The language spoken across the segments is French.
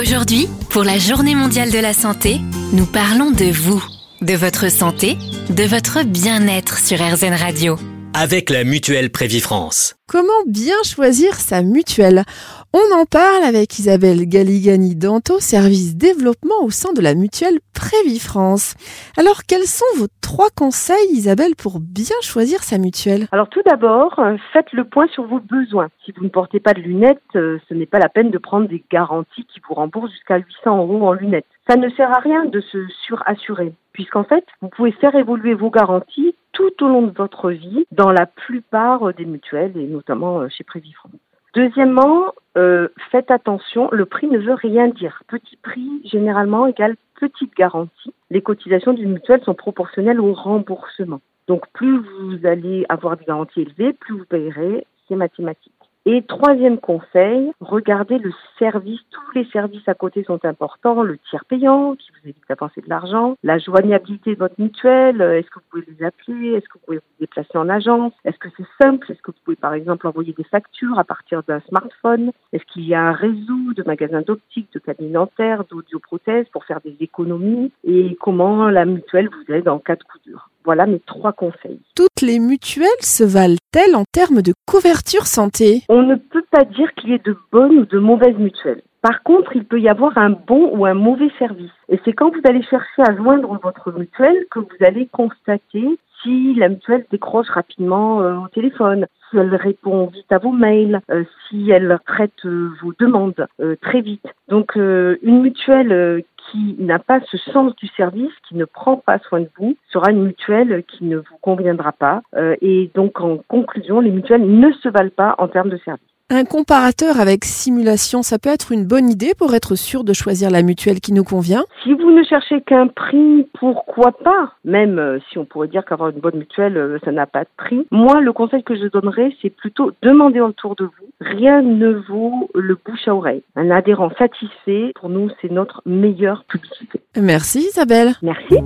Aujourd'hui, pour la Journée mondiale de la santé, nous parlons de vous, de votre santé, de votre bien-être sur RZN Radio. Avec la mutuelle Prévifrance. Comment bien choisir sa mutuelle? On en parle avec Isabelle Galigani Danto, service développement au sein de la mutuelle Prévifrance. Alors, quels sont vos trois conseils, Isabelle, pour bien choisir sa mutuelle? Alors, tout d'abord, euh, faites le point sur vos besoins. Si vous ne portez pas de lunettes, euh, ce n'est pas la peine de prendre des garanties qui vous remboursent jusqu'à 800 euros en lunettes. Ça ne sert à rien de se surassurer, puisqu'en fait, vous pouvez faire évoluer vos garanties tout au long de votre vie dans la plupart des mutuelles et notamment euh, chez Prévifrance. Deuxièmement, euh, faites attention, le prix ne veut rien dire. Petit prix généralement égale petite garantie. Les cotisations d'une mutuelle sont proportionnelles au remboursement. Donc plus vous allez avoir des garanties élevées, plus vous payerez, c'est mathématique. Et troisième conseil, regardez le service. Tous les services à côté sont importants. Le tiers payant qui vous évite d'avancer de l'argent, la joignabilité de votre mutuelle. Est-ce que vous pouvez les appeler? Est-ce que vous pouvez vous déplacer en agence? Est-ce que c'est simple? Est-ce que vous pouvez par exemple envoyer des factures à partir d'un smartphone? Est-ce qu'il y a un réseau de magasins d'optique, de cabinets dentaires, d'audioprothèses pour faire des économies? Et comment la mutuelle vous aide en cas de coup dur? Voilà mes trois conseils. Toutes les mutuelles se valent-elles en termes de couverture santé? On ne peut pas dire qu'il y ait de bonnes ou de mauvaises mutuelles. Par contre, il peut y avoir un bon ou un mauvais service. Et c'est quand vous allez chercher à joindre votre mutuelle que vous allez constater si la mutuelle décroche rapidement euh, au téléphone, si elle répond vite à vos mails, euh, si elle traite euh, vos demandes très vite. Donc une mutuelle qui n'a pas ce sens du service, qui ne prend pas soin de vous, sera une mutuelle qui ne vous conviendra pas. et donc en conclusion, les mutuelles ne se valent pas en termes de service. Un comparateur avec simulation, ça peut être une bonne idée pour être sûr de choisir la mutuelle qui nous convient? Si vous ne cherchez qu'un prix, pourquoi pas? Même euh, si on pourrait dire qu'avoir une bonne mutuelle, euh, ça n'a pas de prix. Moi, le conseil que je donnerais, c'est plutôt demander autour de vous. Rien ne vaut le bouche à oreille. Un adhérent satisfait, pour nous, c'est notre meilleure publicité. Merci Isabelle. Merci.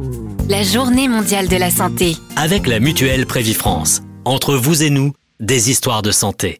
La journée mondiale de la santé. Avec la mutuelle Prévifrance. Entre vous et nous, des histoires de santé.